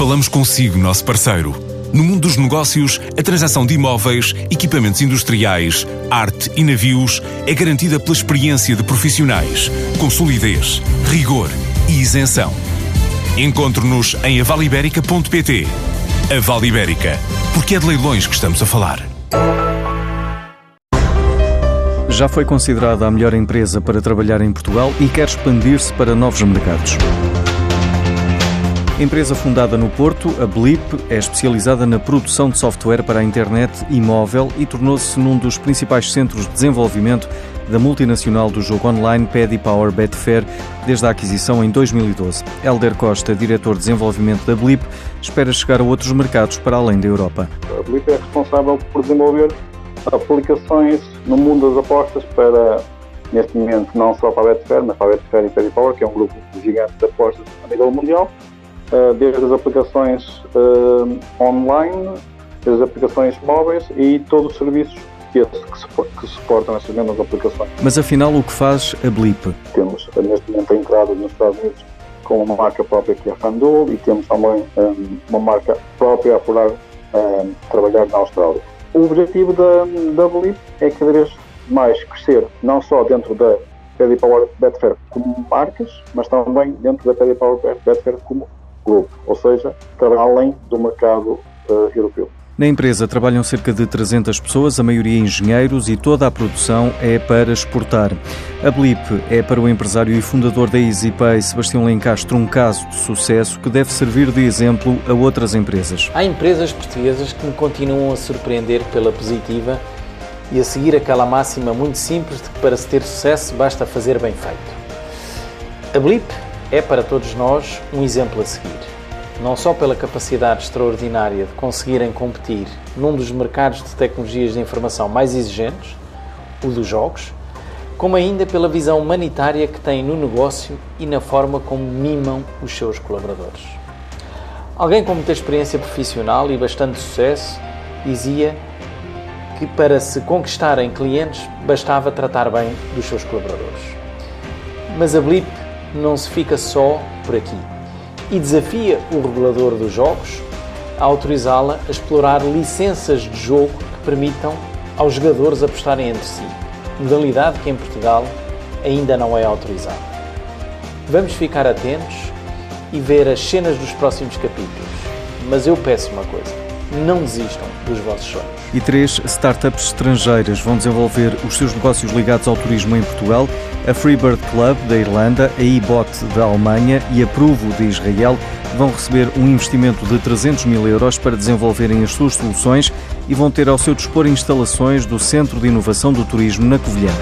Falamos consigo, nosso parceiro. No mundo dos negócios, a transação de imóveis, equipamentos industriais, arte e navios é garantida pela experiência de profissionais, com solidez, rigor e isenção. Encontre-nos em avaliberica.pt. A Vale Ibérica, porque é de leilões que estamos a falar. Já foi considerada a melhor empresa para trabalhar em Portugal e quer expandir-se para novos mercados. Empresa fundada no Porto, a Blip é especializada na produção de software para a internet e móvel e tornou-se num dos principais centros de desenvolvimento da multinacional do jogo online Paddy Power Betfair desde a aquisição em 2012. Helder Costa, diretor de desenvolvimento da Blip, espera chegar a outros mercados para além da Europa. A Blip é responsável por desenvolver aplicações no mundo das apostas para, neste momento, não só para a Betfair, mas para a Betfair e Paddy Power, que é um grupo gigante de apostas a nível mundial desde as aplicações uh, online, desde as aplicações móveis e todos os serviços que, que suportam essas mesmas aplicações. Mas afinal, o que faz a Blip? Temos neste momento a entrada nos Estados Unidos com uma marca própria que é a FanDuel e temos também um, eh, uma marca própria a apurar um, trabalhar na Austrália. O objetivo da, da Blip é cada vez mais crescer, não só dentro da Paddy Power Betfair como marcas, mas também dentro da Paddy Power Betfair como grupo, ou seja, para além do mercado uh, europeu. Na empresa trabalham cerca de 300 pessoas, a maioria engenheiros, e toda a produção é para exportar. A Blip é para o empresário e fundador da EasyPay, Sebastião Lencastre, um caso de sucesso que deve servir de exemplo a outras empresas. Há empresas portuguesas que me continuam a surpreender pela positiva e a seguir aquela máxima muito simples de que para se ter sucesso basta fazer bem feito. A Blip é para todos nós um exemplo a seguir. Não só pela capacidade extraordinária de conseguirem competir num dos mercados de tecnologias de informação mais exigentes, o dos jogos, como ainda pela visão humanitária que têm no negócio e na forma como mimam os seus colaboradores. Alguém com muita experiência profissional e bastante sucesso dizia que para se conquistarem clientes bastava tratar bem dos seus colaboradores. Mas a Blip não se fica só por aqui. E desafia o regulador dos jogos a autorizá-la a explorar licenças de jogo que permitam aos jogadores apostarem entre si, modalidade que em Portugal ainda não é autorizada. Vamos ficar atentos e ver as cenas dos próximos capítulos, mas eu peço uma coisa: não desistam dos vossos sonhos. E três startups estrangeiras vão desenvolver os seus negócios ligados ao turismo em Portugal. A Freebird Club da Irlanda, a eBot da Alemanha e a Pruvo de Israel vão receber um investimento de 300 mil euros para desenvolverem as suas soluções e vão ter ao seu dispor instalações do Centro de Inovação do Turismo na Covilhã.